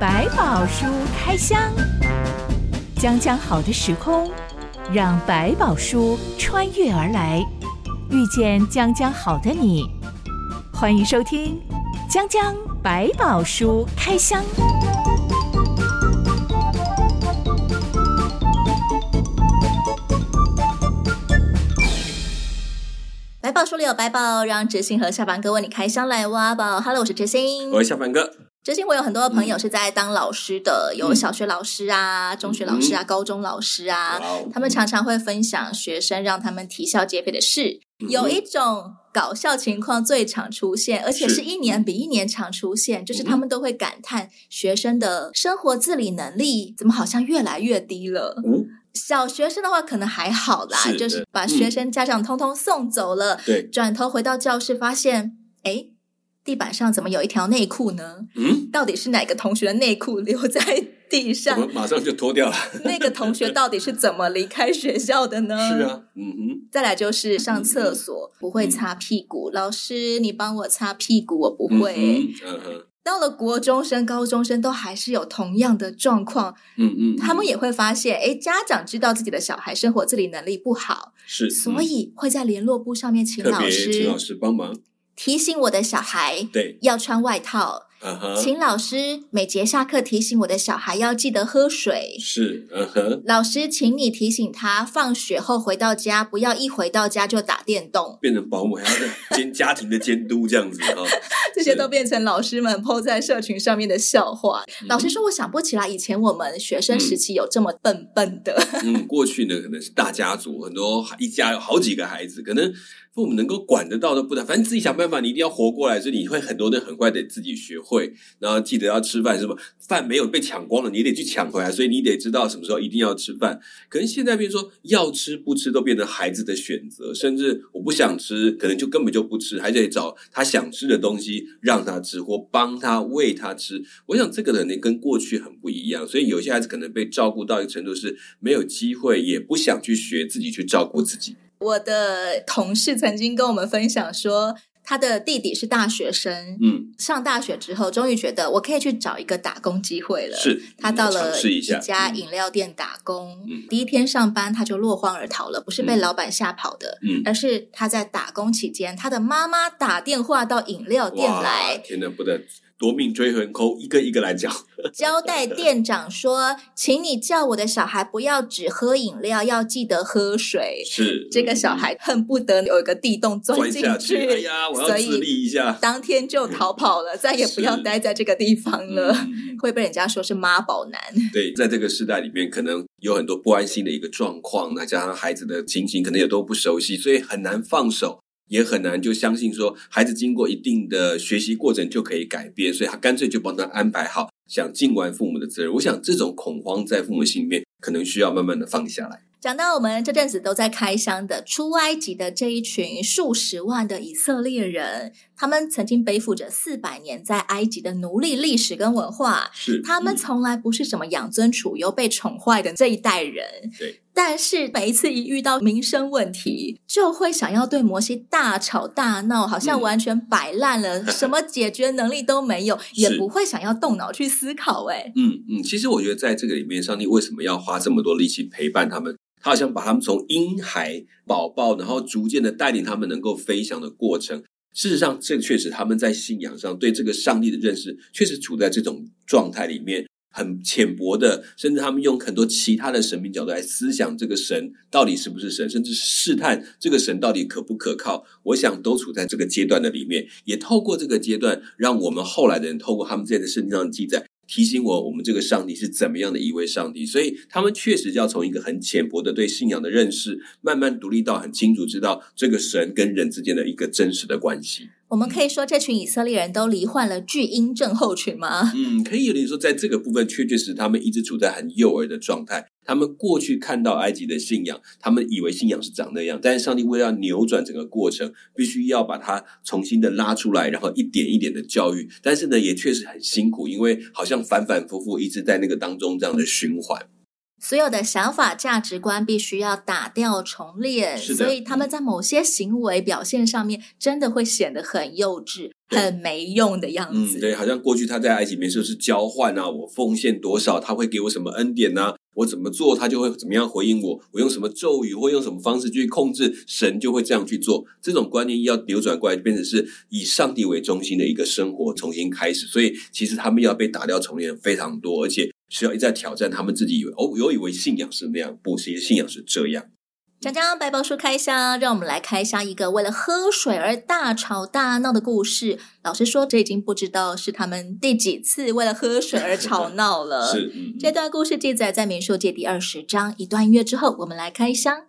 百宝书开箱，将将好的时空，让百宝书穿越而来，遇见将将好的你。欢迎收听《将将百宝书开箱》。百宝书里有百宝，让知心和下凡哥为你开箱来挖宝。Hello，我是知心，我是下凡哥。知心，我有很多的朋友是在当老师的，嗯、有小学老师啊、中学老师啊、嗯、高中老师啊，嗯、他们常常会分享学生让他们啼笑皆非的事。嗯、有一种搞笑情况最常出现，而且是一年比一年常出现，是就是他们都会感叹学生的生活自理能力怎么好像越来越低了。嗯小学生的话可能还好啦，是就是把学生家长通通送走了，转头回到教室发现，哎，地板上怎么有一条内裤呢？嗯，到底是哪个同学的内裤留在地上？我马上就脱掉了。那个同学到底是怎么离开学校的呢？是啊，嗯哼。再来就是上厕所、嗯、不会擦屁股，嗯、老师你帮我擦屁股，我不会。嗯哼。到了国中生、高中生都还是有同样的状况，嗯嗯，他们也会发现，诶，家长知道自己的小孩生活自理能力不好，是，所以会在联络簿上面请老师，请老师帮忙提醒我的小孩，对，要穿外套。Uh huh. 请老师每节下课提醒我的小孩要记得喝水。是，嗯哼。老师，请你提醒他，放学后回到家不要一回到家就打电动，变成保姆还要兼家庭的监督这样子 啊。这些都变成老师们 po 在社群上面的笑话。是老师说，我想不起来以前我们学生时期有这么笨笨的。嗯，过去呢可能是大家族，很多一家有好几个孩子，可能。父母能够管得到都不难，反正自己想办法，你一定要活过来，所以你会很多人很快得自己学会，然后记得要吃饭，是吧？饭没有被抢光了，你得去抢回来，所以你得知道什么时候一定要吃饭。可能现在变成说要吃不吃都变成孩子的选择，甚至我不想吃，可能就根本就不吃，还得找他想吃的东西让他吃，或帮他喂他吃。我想这个人呢跟过去很不一样，所以有些孩子可能被照顾到一个程度是没有机会，也不想去学自己去照顾自己。我的同事曾经跟我们分享说，他的弟弟是大学生，嗯，上大学之后，终于觉得我可以去找一个打工机会了。是，他到了一家饮料店打工，嗯，第一天上班他就落荒而逃了，不是被老板吓跑的，嗯，而是他在打工期间，他的妈妈打电话到饮料店来，天哪，不得。夺命追魂扣，一个一个来讲。交代店长说：“请你叫我的小孩不要只喝饮料，要记得喝水。”是这个小孩恨不得有一个地洞钻进去，去。哎呀，我要自立一下。当天就逃跑了，再也不要待在这个地方了，嗯、会被人家说是妈宝男。对，在这个时代里面，可能有很多不安心的一个状况，那加上孩子的情形可能也都不熟悉，所以很难放手。也很难就相信说，孩子经过一定的学习过程就可以改变，所以他干脆就帮他安排好，想尽完父母的责任。我想这种恐慌在父母心里面，可能需要慢慢的放下来。讲到我们这阵子都在开箱的出埃及的这一群数十万的以色列人，他们曾经背负着四百年在埃及的奴隶历史跟文化，是他们从来不是什么养尊处优、被宠坏的这一代人。对，但是每一次一遇到民生问题，就会想要对摩西大吵大闹，好像完全摆烂了，嗯、什么解决能力都没有，也不会想要动脑去思考。哎，嗯嗯，其实我觉得在这个里面，上帝为什么要花这么多力气陪伴他们？他好像把他们从婴孩、宝宝，然后逐渐的带领他们能够飞翔的过程。事实上，这确实他们在信仰上对这个上帝的认识，确实处在这种状态里面，很浅薄的，甚至他们用很多其他的神明角度来思想这个神到底是不是神，甚至试探这个神到底可不可靠。我想都处在这个阶段的里面，也透过这个阶段，让我们后来的人透过他们这些圣经上记载。提醒我，我们这个上帝是怎么样的一位上帝，所以他们确实要从一个很浅薄的对信仰的认识，慢慢独立到很清楚知道这个神跟人之间的一个真实的关系。我们可以说，这群以色列人都罹患了巨婴症候群吗？嗯，可以有点说，在这个部分，确确实实他们一直处在很幼儿的状态。他们过去看到埃及的信仰，他们以为信仰是长那样，但是上帝为了要扭转整个过程，必须要把它重新的拉出来，然后一点一点的教育。但是呢，也确实很辛苦，因为好像反反复复一直在那个当中这样的循环。所有的想法、价值观必须要打掉重练，所以他们在某些行为表现上面，真的会显得很幼稚、很没用的样子。嗯，对，好像过去他在埃及里面就是交换啊，我奉献多少，他会给我什么恩典啊，我怎么做，他就会怎么样回应我，我用什么咒语或用什么方式去控制，神就会这样去做。这种观念要扭转过来，变成是以上帝为中心的一个生活重新开始。所以其实他们要被打掉重练非常多，而且。需要一再挑战，他们自己以为哦，有以为信仰是那样，不，其实信仰是这样。讲讲百宝书开箱，让我们来开箱一个为了喝水而大吵大闹的故事。老实说，这已经不知道是他们第几次为了喝水而吵闹了。是，嗯，这段故事记载在民数记第二十章。一段音乐之后，我们来开箱。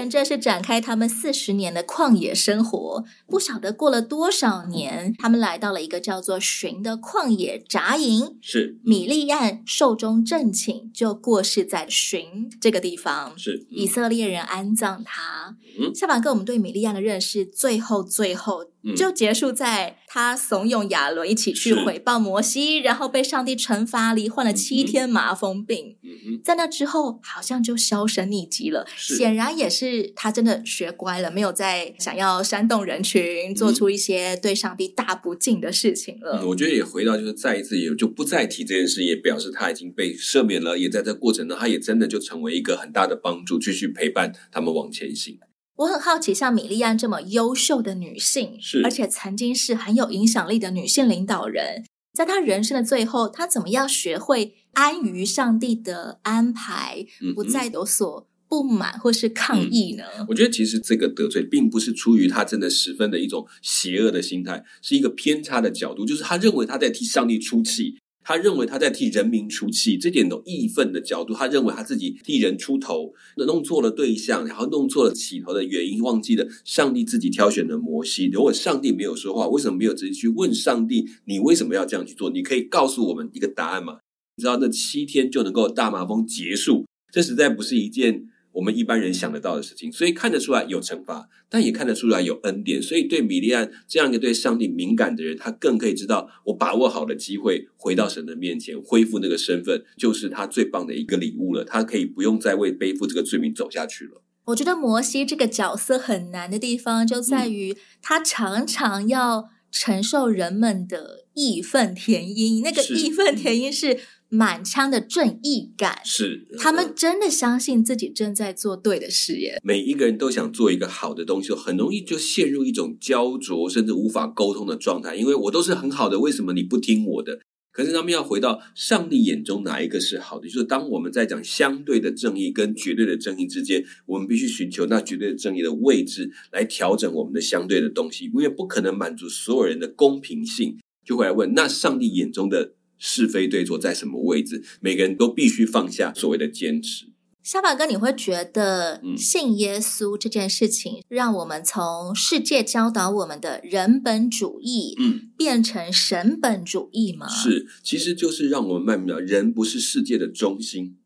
人这是展开他们四十年的旷野生活，不晓得过了多少年，他们来到了一个叫做寻的旷野扎营。是米利暗寿终正寝，就过世在寻这个地方。是、嗯、以色列人安葬他。嗯，夏凡哥，我们对米利暗的认识，最后最后。就结束在他怂恿亚伦一起去回报摩西，然后被上帝惩罚，罹患了七天麻风病。嗯、在那之后，好像就销声匿迹了。显然也是他真的学乖了，没有再想要煽动人群，做出一些对上帝大不敬的事情了。嗯、我觉得也回到就是再一次也就不再提这件事，也表示他已经被赦免了。也在这过程中，他也真的就成为一个很大的帮助，继续陪伴他们往前行。我很好奇，像米莉安这么优秀的女性，是而且曾经是很有影响力的女性领导人，在她人生的最后，她怎么样学会安于上帝的安排，不再有所不满或是抗议呢？嗯，我觉得其实这个得罪，并不是出于她真的十分的一种邪恶的心态，是一个偏差的角度，就是她认为她在替上帝出气。他认为他在替人民出气，这点都义愤的角度。他认为他自己替人出头，弄错了对象，然后弄错了起头的原因，忘记了上帝自己挑选的摩西。如果上帝没有说话，为什么没有直接去问上帝？你为什么要这样去做？你可以告诉我们一个答案吗？你知道那七天就能够大麻风结束，这实在不是一件。我们一般人想得到的事情，所以看得出来有惩罚，但也看得出来有恩典。所以对米利安这样一个对上帝敏感的人，他更可以知道，我把握好的机会回到神的面前，恢复那个身份，就是他最棒的一个礼物了。他可以不用再为背负这个罪名走下去了。我觉得摩西这个角色很难的地方，就在于他常常要承受人们的义愤填膺，那个义愤填膺是。满腔的正义感，是他们真的相信自己正在做对的事业。每一个人都想做一个好的东西，很容易就陷入一种焦灼，甚至无法沟通的状态。因为我都是很好的，为什么你不听我的？可是他们要回到上帝眼中哪一个是好的？就是当我们在讲相对的正义跟绝对的正义之间，我们必须寻求那绝对的正义的位置来调整我们的相对的东西，因为不可能满足所有人的公平性。就会来问，那上帝眼中的？是非对错在什么位置？每个人都必须放下所谓的坚持。小宝哥，你会觉得信耶稣这件事情，让我们从世界教导我们的人本主义，嗯，变成神本主义吗？是，其实就是让我们慢慢的，人不是世界的中心。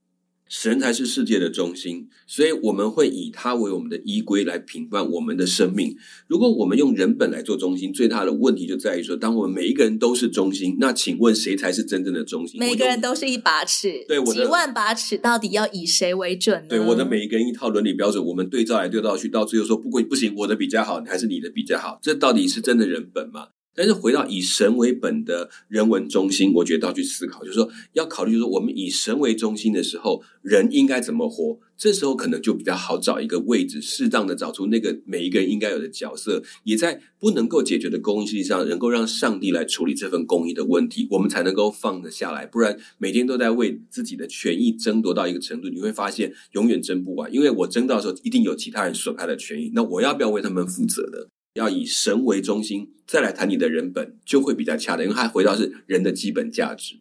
神才是世界的中心，所以我们会以他为我们的依归来评判我们的生命。如果我们用人本来做中心，最大的问题就在于说，当我们每一个人都是中心，那请问谁才是真正的中心？每个人都是一把尺，对，我的几万把尺到底要以谁为准呢？对，我的每一个人一套伦理标准，我们对照来对照去，到最后说不归不行，我的比较好，还是你的比较好？这到底是真的人本吗？但是回到以神为本的人文中心，我觉得要去思考，就是说要考虑，就是说我们以神为中心的时候，人应该怎么活？这时候可能就比较好找一个位置，适当的找出那个每一个人应该有的角色，也在不能够解决的公义上，能够让上帝来处理这份公义的问题，我们才能够放得下来。不然每天都在为自己的权益争夺到一个程度，你会发现永远争不完，因为我争到的时候，一定有其他人损害了权益，那我要不要为他们负责的？要以神为中心，再来谈你的人本，就会比较恰当，因为它回到是人的基本价值。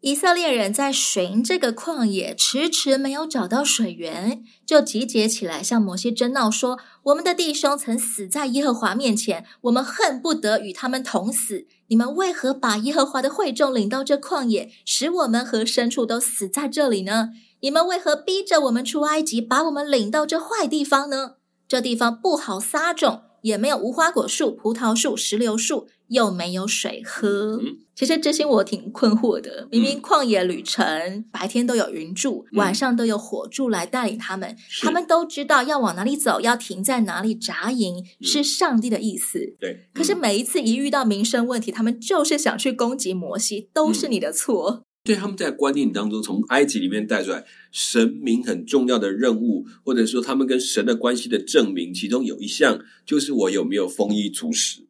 以色列人在寻这个旷野，迟迟没有找到水源，就集结起来向摩西争闹说：“我们的弟兄曾死在耶和华面前，我们恨不得与他们同死。你们为何把耶和华的会众领到这旷野，使我们和牲畜都死在这里呢？你们为何逼着我们出埃及，把我们领到这坏地方呢？这地方不好撒种。”也没有无花果树、葡萄树、石榴树，又没有水喝。嗯、其实这些我挺困惑的。明明旷野旅程，嗯、白天都有云柱，嗯、晚上都有火柱来带领他们。是他们都知道要往哪里走，要停在哪里扎营，嗯、是上帝的意思。对。嗯、可是每一次一遇到民生问题，他们就是想去攻击摩西，都是你的错。嗯对，他们在观念当中，从埃及里面带出来神明很重要的任务，或者说他们跟神的关系的证明，其中有一项就是我有没有丰衣足食，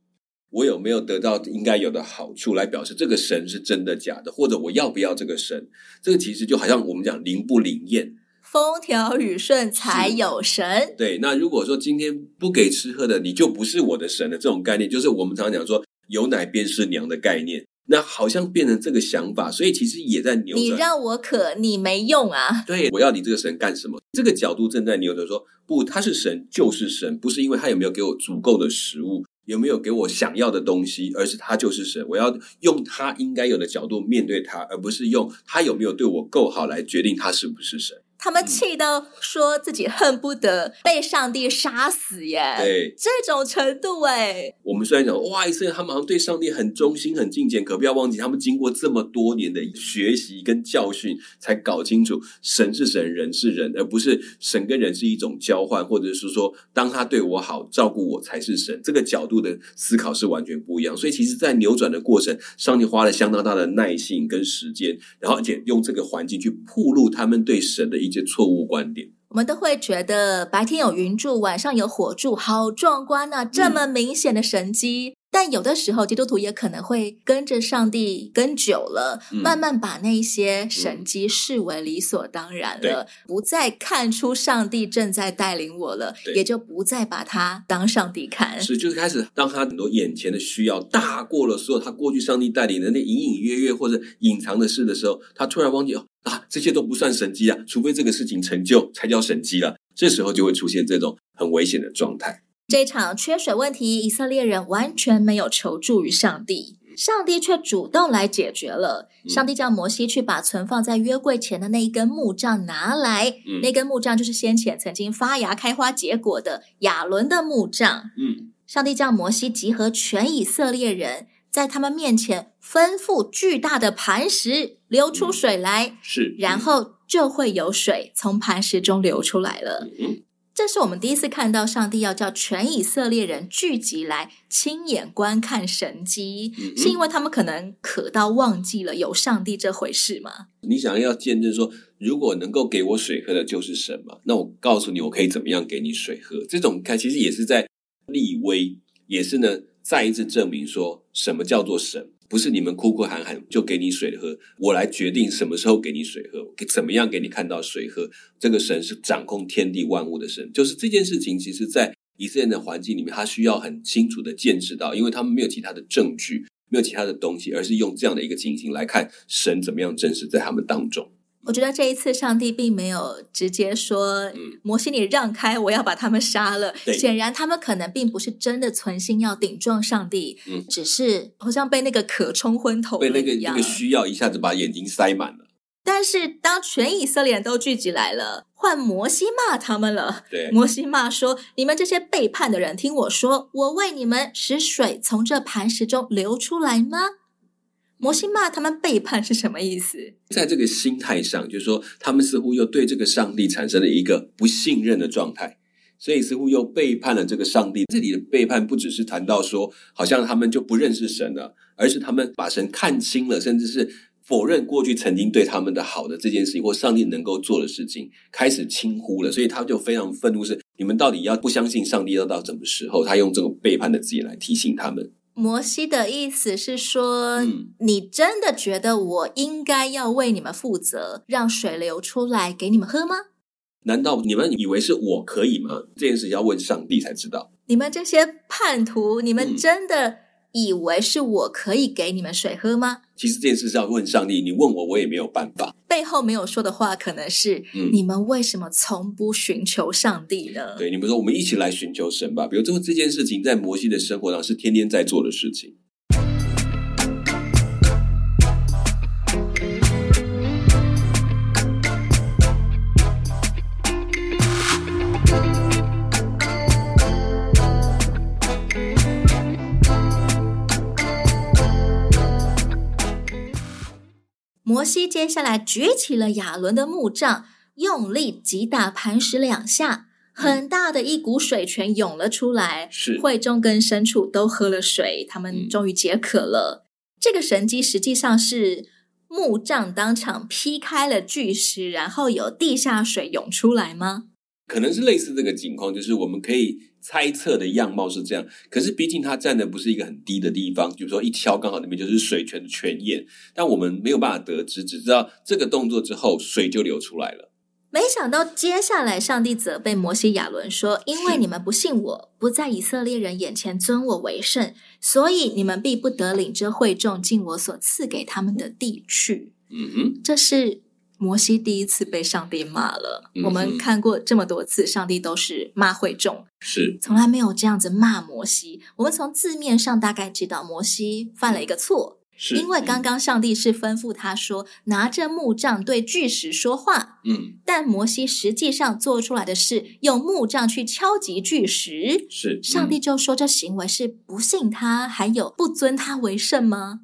我有没有得到应该有的好处，来表示这个神是真的假的，或者我要不要这个神。这个其实就好像我们讲灵不灵验，风调雨顺才有神。对，那如果说今天不给吃喝的，你就不是我的神的。这种概念就是我们常常讲说有奶便是娘的概念。那好像变成这个想法，所以其实也在扭转。你让我渴，你没用啊！对，我要你这个神干什么？这个角度正在扭转，说不，他是神就是神，不是因为他有没有给我足够的食物，有没有给我想要的东西，而是他就是神。我要用他应该有的角度面对他，而不是用他有没有对我够好来决定他是不是神。他们气到说自己恨不得被上帝杀死耶！对，这种程度哎。我们虽然讲哇，以色列他们好像对上帝很忠心、很敬虔，可不要忘记，他们经过这么多年的学习跟教训，才搞清楚神是神，人是人，而不是神跟人是一种交换，或者是说，当他对我好、照顾我才是神。这个角度的思考是完全不一样。所以，其实，在扭转的过程，上帝花了相当大的耐性跟时间，然后而且用这个环境去铺路他们对神的一。一些错误观点，我们都会觉得白天有云柱，晚上有火柱，好壮观啊！这么明显的神迹。嗯、但有的时候，基督徒也可能会跟着上帝跟久了，嗯、慢慢把那些神迹视为理所当然了，嗯、不再看出上帝正在带领我了，也就不再把他当上帝看。是，就是开始当他很多眼前的需要大过了所有他过去上帝带领的那隐隐约约或者隐藏的事的时候，他突然忘记哦。啊，这些都不算神迹啊，除非这个事情成就才叫神迹了。这时候就会出现这种很危险的状态。这场缺水问题，以色列人完全没有求助于上帝，上帝却主动来解决了。上帝叫摩西去把存放在约柜前的那一根木杖拿来，嗯、那根木杖就是先前曾经发芽、开花、结果的亚伦的木杖。嗯，上帝叫摩西集合全以色列人。在他们面前吩咐巨大的磐石流出水来，嗯、是，然后就会有水从磐石中流出来了。嗯，这是我们第一次看到上帝要叫全以色列人聚集来亲眼观看神迹，嗯、是因为他们可能渴到忘记了有上帝这回事吗？你想要见证说，如果能够给我水喝的就是神嘛？那我告诉你，我可以怎么样给你水喝？这种看其实也是在立威，也是呢。再一次证明说，什么叫做神？不是你们哭哭喊喊就给你水喝，我来决定什么时候给你水喝，给怎么样给你看到水喝。这个神是掌控天地万物的神，就是这件事情。其实，在以色列的环境里面，他需要很清楚的见识到，因为他们没有其他的证据，没有其他的东西，而是用这样的一个情形来看神怎么样真实在他们当中。我觉得这一次上帝并没有直接说：“嗯、摩西，你让开，我要把他们杀了。对”显然，他们可能并不是真的存心要顶撞上帝，嗯、只是好像被那个渴冲昏头了一样，被那个那个需要一下子把眼睛塞满了。但是，当全以色列人都聚集来了，换摩西骂他们了。对，摩西骂说：“你们这些背叛的人，听我说，我为你们使水从这磐石中流出来吗？”摩西骂他们背叛是什么意思？在这个心态上，就是说他们似乎又对这个上帝产生了一个不信任的状态，所以似乎又背叛了这个上帝。这里的背叛不只是谈到说，好像他们就不认识神了，而是他们把神看清了，甚至是否认过去曾经对他们的好的这件事情，或上帝能够做的事情，开始轻忽了。所以他就非常愤怒，是你们到底要不相信上帝要到什么时候？他用这种背叛的字眼来提醒他们。摩西的意思是说，嗯、你真的觉得我应该要为你们负责，让水流出来给你们喝吗？难道你们以为是我可以吗？这件事要问上帝才知道。你们这些叛徒，你们真的以为是我可以给你们水喝吗？其实这件事是要问上帝，你问我，我也没有办法。背后没有说的话，可能是、嗯、你们为什么从不寻求上帝呢？对，你们说，我们一起来寻求神吧。比如，这这件事情在摩西的生活上是天天在做的事情。摩西接下来举起了亚伦的木杖，用力击打磐石两下，很大的一股水泉涌了出来。是会众跟牲畜都喝了水，他们终于解渴了。嗯、这个神迹实际上是木杖当场劈开了巨石，然后有地下水涌出来吗？可能是类似这个情况，就是我们可以。猜测的样貌是这样，可是毕竟它站的不是一个很低的地方，比如说一敲刚好那边就是水泉的泉眼，但我们没有办法得知，只知道这个动作之后水就流出来了。没想到接下来上帝责备摩西亚伦说：“因为你们不信我，不在以色列人眼前尊我为圣，所以你们必不得领这会众进我所赐给他们的地去。”嗯哼，这是。摩西第一次被上帝骂了。嗯、我们看过这么多次，上帝都是骂会众，是。从来没有这样子骂摩西。我们从字面上大概知道，摩西犯了一个错，是。因为刚刚上帝是吩咐他说、嗯、拿着木杖对巨石说话，嗯，但摩西实际上做出来的是用木杖去敲击巨石，是、嗯、上帝就说这行为是不信他，还有不尊他为圣吗？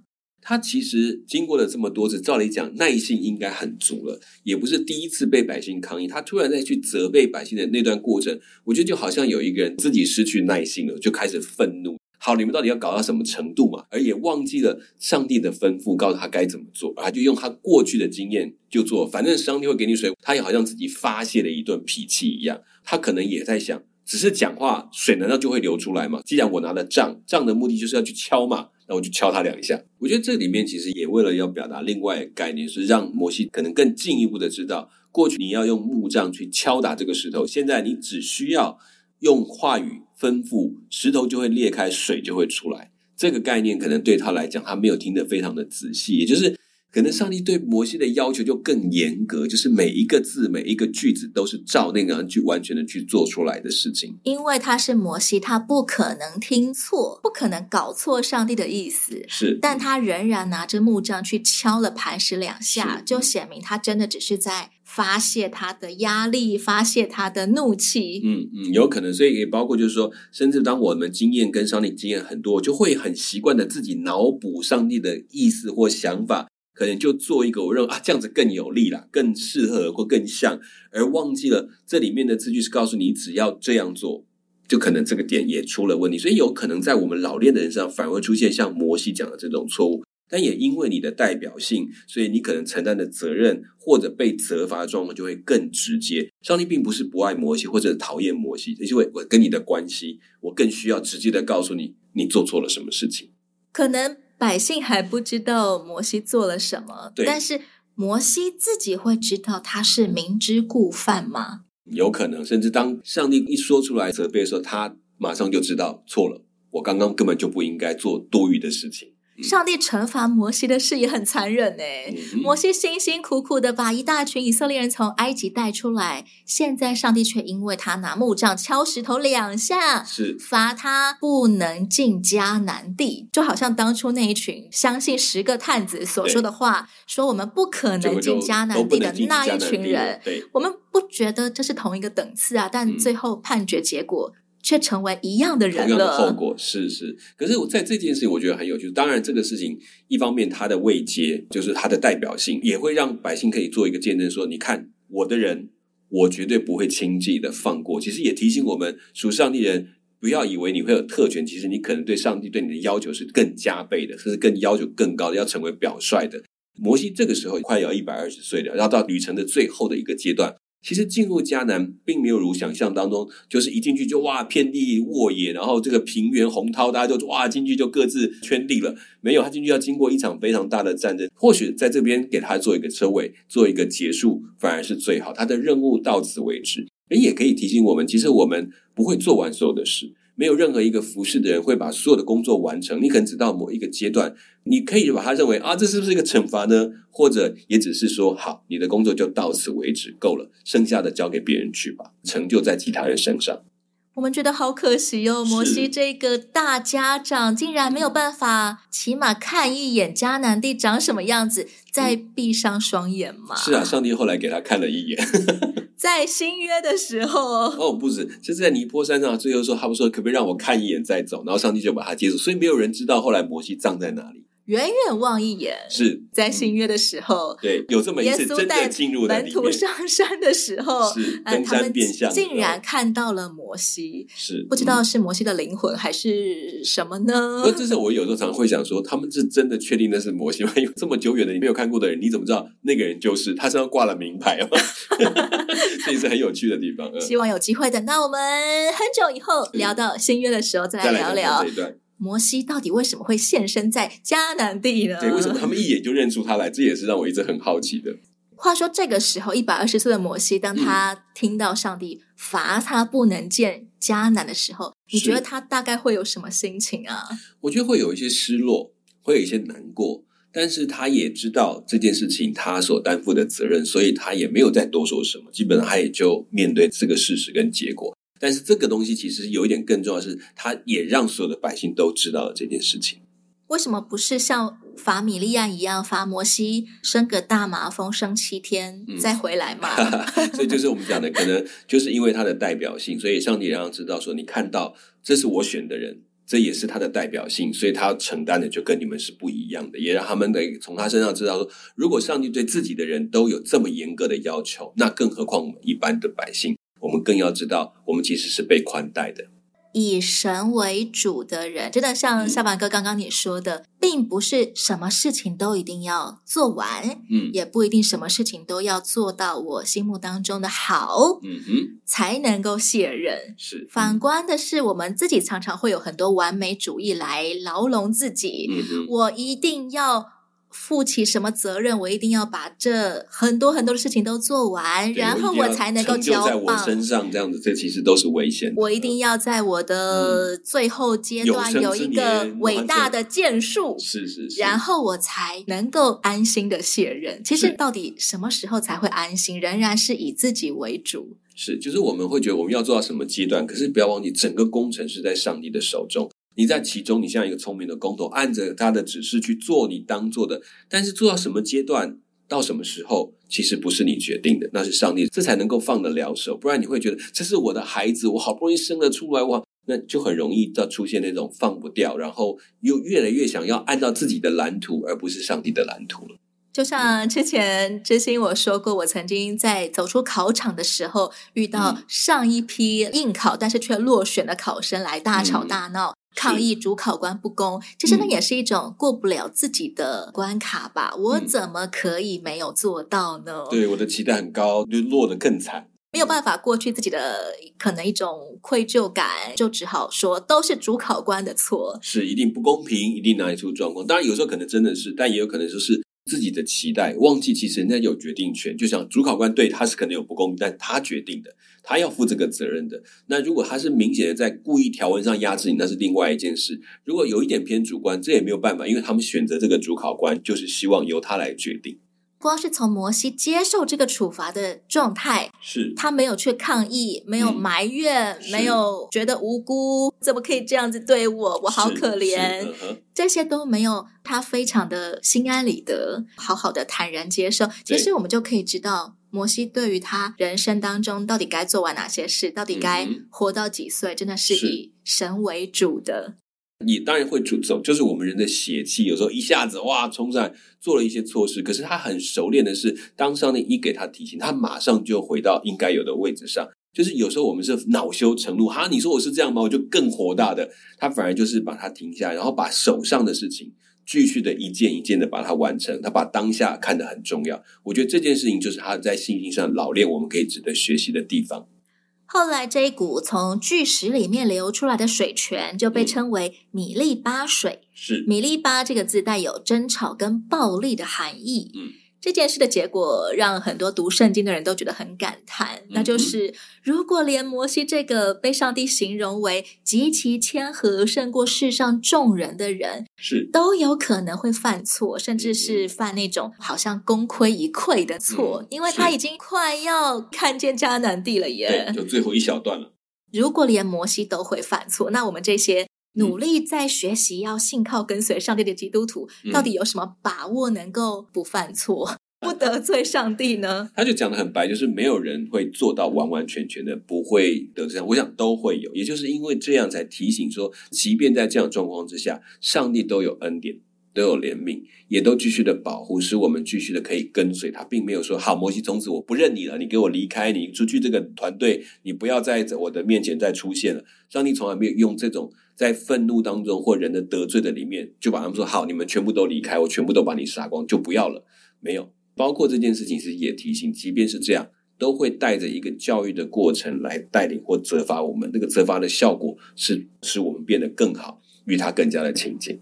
他其实经过了这么多次，照理讲耐性应该很足了，也不是第一次被百姓抗议。他突然再去责备百姓的那段过程，我觉得就好像有一个人自己失去耐性了，就开始愤怒。好，你们到底要搞到什么程度嘛？而也忘记了上帝的吩咐，告诉他该怎么做，而就用他过去的经验就做。反正上帝会给你水，他也好像自己发泄了一顿脾气一样。他可能也在想，只是讲话，水难道就会流出来吗？既然我拿了杖，杖的目的就是要去敲嘛。那我就敲他两下。我觉得这里面其实也为了要表达另外概念，是让摩西可能更进一步的知道，过去你要用木杖去敲打这个石头，现在你只需要用话语吩咐，石头就会裂开，水就会出来。这个概念可能对他来讲，他没有听得非常的仔细，也就是。可能上帝对摩西的要求就更严格，就是每一个字、每一个句子都是照那个去完全的去做出来的事情。因为他是摩西，他不可能听错，不可能搞错上帝的意思。是，但他仍然拿着木杖去敲了磐石两下，就显明他真的只是在发泄他的压力，发泄他的怒气。嗯嗯，有可能，所以也包括就是说，甚至当我们经验跟上帝经验很多，就会很习惯的自己脑补上帝的意思或想法。可能就做一个，我认为啊，这样子更有利啦，更适合或更像，而忘记了这里面的字句是告诉你，只要这样做，就可能这个点也出了问题。所以有可能在我们老练的人上，反而出现像摩西讲的这种错误。但也因为你的代表性，所以你可能承担的责任或者被责罚的状况就会更直接。上帝并不是不爱摩西或者讨厌摩西，因为我跟你的关系，我更需要直接的告诉你，你做错了什么事情，可能。百姓还不知道摩西做了什么，对，但是摩西自己会知道他是明知故犯吗？有可能，甚至当上帝一说出来责备的时候，他马上就知道错了。我刚刚根本就不应该做多余的事情。上帝惩罚摩西的事也很残忍呢。嗯、摩西辛辛苦苦的把一大群以色列人从埃及带出来，现在上帝却因为他拿木杖敲石头两下，是罚他不能进迦南地，就好像当初那一群相信十个探子所说的话，说我们不可能进迦南地的那一群人，我们不觉得这是同一个等次啊，但最后判决结果。嗯却成为一样的人了，同样的后果是是。可是我在这件事情，我觉得很有趣。当然，这个事情一方面它的位阶，就是它的代表性，也会让百姓可以做一个见证，说：你看我的人，我绝对不会轻易的放过。其实也提醒我们属上帝人，不要以为你会有特权，其实你可能对上帝对你的要求是更加倍的，甚至更要求更高的，要成为表率的。摩西这个时候快要一百二十岁了，要到旅程的最后的一个阶段。其实进入迦南并没有如想象当中，就是一进去就哇遍地沃野，然后这个平原洪涛，大家就哇进去就各自圈地了。没有，他进去要经过一场非常大的战争。或许在这边给他做一个车尾，做一个结束，反而是最好。他的任务到此为止。人，也可以提醒我们，其实我们不会做完所有的事。没有任何一个服侍的人会把所有的工作完成。你可能只到某一个阶段，你可以把它认为啊，这是不是一个惩罚呢？或者也只是说，好，你的工作就到此为止，够了，剩下的交给别人去吧，成就在其他人身上。我们觉得好可惜哦，摩西这个大家长竟然没有办法，起码看一眼迦南地长什么样子，再闭上双眼嘛。是啊，上帝后来给他看了一眼，在新约的时候哦，不止，就是在尼泊山上，最后说他们说可不可以让我看一眼再走，然后上帝就把他接住，所以没有人知道后来摩西葬在哪里。远远望一眼，是在新约的时候，对，有这么一次真正进入门徒上山的时候，是登山变相，竟然看到了摩西，是不知道是摩西的灵魂还是什么呢？不，这是我有时候常会想说，他们是真的确定那是摩西吗？因为这么久远的你没有看过的人，你怎么知道那个人就是？他身上挂了名牌吗？这也是很有趣的地方。希望有机会等到我们很久以后聊到新约的时候，再来聊聊这一段。摩西到底为什么会现身在迦南地呢？对，为什么他们一眼就认出他来？这也是让我一直很好奇的。话说这个时候，一百二十岁的摩西，当他听到上帝罚他不能见迦南的时候，嗯，你觉得他大概会有什么心情啊？我觉得会有一些失落，会有一些难过，但是他也知道这件事情他所担负的责任，所以他也没有再多说什么，基本上他也就面对这个事实跟结果。但是这个东西其实有一点更重要的是，他也让所有的百姓都知道了这件事情。为什么不是像法米利亚一样法摩西生个大麻风生七天再回来嘛？嗯、所以就是我们讲的，可能就是因为他的代表性，所以上帝让他知道说，你看到这是我选的人，这也是他的代表性，所以他要承担的就跟你们是不一样的，也让他们得从他身上知道说，如果上帝对自己的人都有这么严格的要求，那更何况我们一般的百姓。我们更要知道，我们其实是被宽待的。以神为主的人，真的像小板哥刚刚你说的，并不是什么事情都一定要做完，嗯，也不一定什么事情都要做到我心目当中的好，嗯哼，才能够卸任。是，反观的是，我们自己常常会有很多完美主义来牢笼自己，嗯哼，我一定要。负起什么责任？我一定要把这很多很多的事情都做完，然后我才能够交棒。在我身上这样子，这其实都是危险的。我一定要在我的最后阶段有一个伟大的建树，是是是，然后我才能够安心的卸任。其实到底什么时候才会安心？仍然是以自己为主。是，就是我们会觉得我们要做到什么阶段，可是不要忘记，整个工程是在上帝的手中。你在其中，你像一个聪明的工头，按着他的指示去做你当做的，但是做到什么阶段，到什么时候，其实不是你决定的，那是上帝，这才能够放得了手。不然你会觉得这是我的孩子，我好不容易生了出来，哇，那就很容易到出现那种放不掉，然后又越来越想要按照自己的蓝图，而不是上帝的蓝图了。就像之前知心我说过，我曾经在走出考场的时候，遇到上一批应考但是却落选的考生来大吵大闹。嗯抗议主考官不公，其实那也是一种过不了自己的关卡吧？嗯、我怎么可以没有做到呢？对，我的期待很高，就落得更惨，没有办法过去自己的可能一种愧疚感，就只好说都是主考官的错，是一定不公平，一定哪里出状况。当然有时候可能真的是，但也有可能就是。自己的期待，忘记其实人家有决定权。就像主考官对他是可能有不公，但他决定的，他要负这个责任的。那如果他是明显的在故意条文上压制你，那是另外一件事。如果有一点偏主观，这也没有办法，因为他们选择这个主考官，就是希望由他来决定。光是从摩西接受这个处罚的状态，是他没有去抗议，没有埋怨，嗯、没有觉得无辜，怎么可以这样子对我？我好可怜，嗯、这些都没有。他非常的心安理得，好好的坦然接受。其实我们就可以知道，摩西对于他人生当中到底该做完哪些事，到底该活到几岁，真的是以神为主的。你当然会出走，就是我们人的血气，有时候一下子哇冲上来做了一些错事。可是他很熟练的是，当上帝一给他提醒，他马上就回到应该有的位置上。就是有时候我们是恼羞成怒，哈，你说我是这样吗？我就更火大的。他反而就是把他停下，然后把手上的事情继续的一件一件的把它完成。他把当下看得很重要。我觉得这件事情就是他在信心上老练，我们可以值得学习的地方。后来，这一股从巨石里面流出来的水泉就被称为米利巴水。是，米利巴这个字带有争吵跟暴力的含义。嗯，这件事的结果让很多读圣经的人都觉得很感叹，那就是如果连摩西这个被上帝形容为极其谦和、胜过世上众人的人，是。都有可能会犯错，甚至是犯那种好像功亏一篑的错，因为他已经快要看见迦南地了耶，对，就最后一小段了。如果连摩西都会犯错，那我们这些努力在学习要信靠跟随上帝的基督徒，嗯、到底有什么把握能够不犯错、不得罪上帝呢？他就讲得很白，就是没有人会做到完完全全的不会得罪。我想都会有，也就是因为这样才提醒说，即便在这样状况之下，上帝都有恩典。都有怜悯，也都继续的保护，使我们继续的可以跟随他，并没有说好，摩西从此我不认你了，你给我离开，你出去这个团队，你不要在我的面前再出现了。上帝从来没有用这种在愤怒当中或人的得罪的里面，就把他们说好，你们全部都离开，我全部都把你杀光，就不要了。没有，包括这件事情是也提醒，即便是这样，都会带着一个教育的过程来带领或责罚我们。那个责罚的效果是使我们变得更好，与他更加的亲近。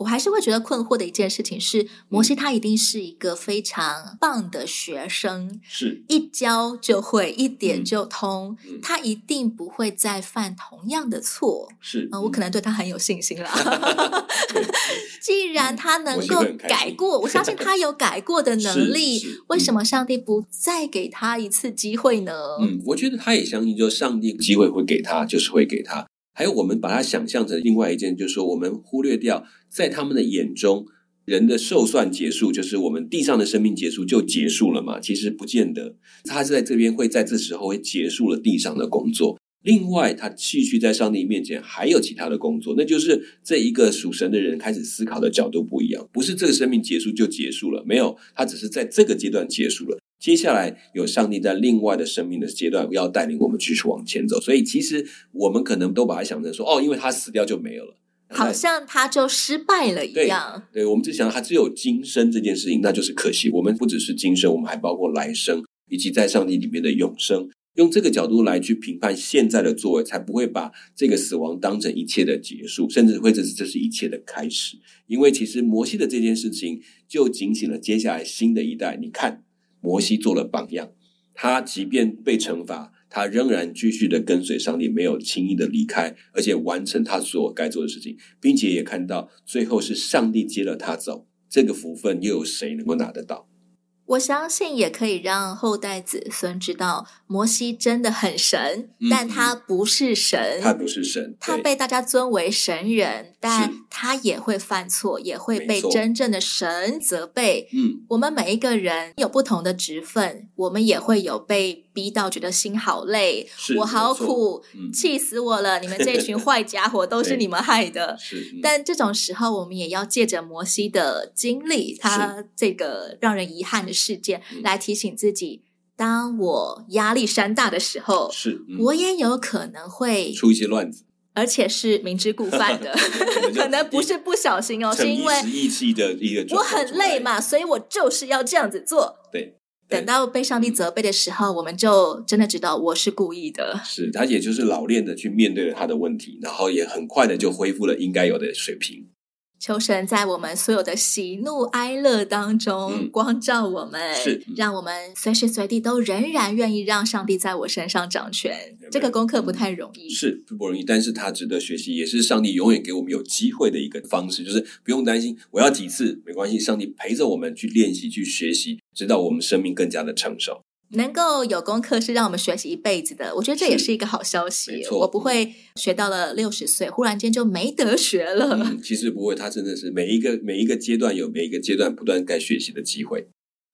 我还是会觉得困惑的一件事情是，摩西他一定是一个非常棒的学生，是一教就会，一点就通，嗯、他一定不会再犯同样的错。是，嗯，我可能对他很有信心了。既然他能够改过，我相信他有改过的能力。为什么上帝不再给他一次机会呢？嗯，我觉得他也相信，就是上帝机会会给他，就是会给他。还有，我们把它想象成另外一件，就是说，我们忽略掉，在他们的眼中，人的寿算结束，就是我们地上的生命结束就结束了嘛？其实不见得，他是在这边会在这时候会结束了地上的工作。另外，他继续在上帝面前还有其他的工作，那就是这一个属神的人开始思考的角度不一样，不是这个生命结束就结束了，没有，他只是在这个阶段结束了。接下来有上帝在另外的生命的阶段要带领我们继续往前走，所以其实我们可能都把它想成说，哦，因为他死掉就没有了，好像他就失败了一样。对，对，我们只想他只有今生这件事情，那就是可惜。我们不只是今生，我们还包括来生以及在上帝里面的永生。用这个角度来去评判现在的作为，才不会把这个死亡当成一切的结束，甚至会这是这是一切的开始。因为其实摩西的这件事情就警醒了接下来新的一代。你看。摩西做了榜样，他即便被惩罚，他仍然继续的跟随上帝，没有轻易的离开，而且完成他所该做的事情，并且也看到最后是上帝接了他走，这个福分又有谁能够拿得到？我相信也可以让后代子孙知道，摩西真的很神，嗯、但他不是神，他不是神，他被大家尊为神人，但他也会犯错，也会被真正的神责备。嗯，我们每一个人有不同的职分，我们也会有被逼到觉得心好累，我好苦，嗯、气死我了！你们这群 坏家伙都是你们害的。但这种时候，我们也要借着摩西的经历，他这个让人遗憾的事件，来提醒自己：当我压力山大的时候，是、嗯、我也有可能会出一些乱子，而且是明知故犯的，可能不是不小心哦，是因为义气的一个我很累嘛，所以我就是要这样子做。对。等到被上帝责备的时候，我们就真的知道我是故意的。是，他也就是老练的去面对了他的问题，然后也很快的就恢复了应该有的水平。求神在我们所有的喜怒哀乐当中、嗯、光照我们，是让我们随时随地都仍然愿意让上帝在我身上掌权。这个功课不太容易，是不容易，但是它值得学习，也是上帝永远给我们有机会的一个方式，就是不用担心我要几次没关系，上帝陪着我们去练习、去学习，直到我们生命更加的成熟。能够有功课是让我们学习一辈子的，我觉得这也是一个好消息。我不会学到了六十岁，忽然间就没得学了。嗯，其实不会，他真的是每一个每一个阶段有每一个阶段不断该学习的机会。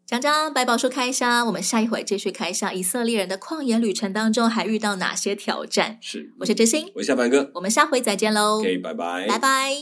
讲讲百宝书开箱，我们下一回继续开箱以色列人的旷野旅程当中还遇到哪些挑战？是，我是知心，我是小凡哥，我们下回再见喽。OK，拜拜，拜拜。